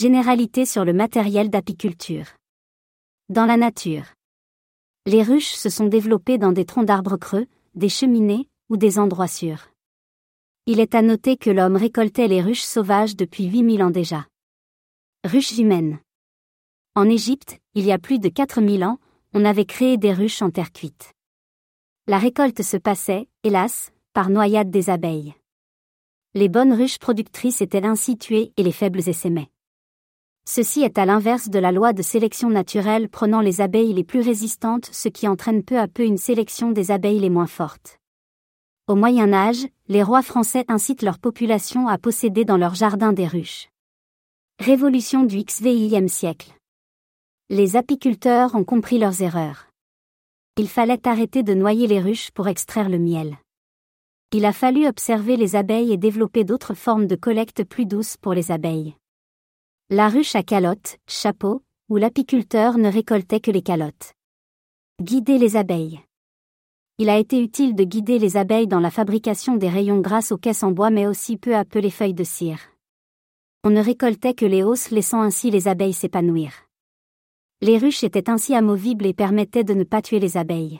Généralité sur le matériel d'apiculture. Dans la nature. Les ruches se sont développées dans des troncs d'arbres creux, des cheminées, ou des endroits sûrs. Il est à noter que l'homme récoltait les ruches sauvages depuis 8000 ans déjà. Ruches humaines. En Égypte, il y a plus de 4000 ans, on avait créé des ruches en terre cuite. La récolte se passait, hélas, par noyade des abeilles. Les bonnes ruches productrices étaient ainsi tuées et les faibles essaimaient. Ceci est à l'inverse de la loi de sélection naturelle prenant les abeilles les plus résistantes, ce qui entraîne peu à peu une sélection des abeilles les moins fortes. Au Moyen Âge, les rois français incitent leur population à posséder dans leur jardin des ruches. Révolution du XVIe siècle. Les apiculteurs ont compris leurs erreurs. Il fallait arrêter de noyer les ruches pour extraire le miel. Il a fallu observer les abeilles et développer d'autres formes de collecte plus douces pour les abeilles. La ruche à calotte, chapeau, où l'apiculteur ne récoltait que les calottes. Guider les abeilles. Il a été utile de guider les abeilles dans la fabrication des rayons grâce aux caisses en bois mais aussi peu à peu les feuilles de cire. On ne récoltait que les hausses laissant ainsi les abeilles s'épanouir. Les ruches étaient ainsi amovibles et permettaient de ne pas tuer les abeilles.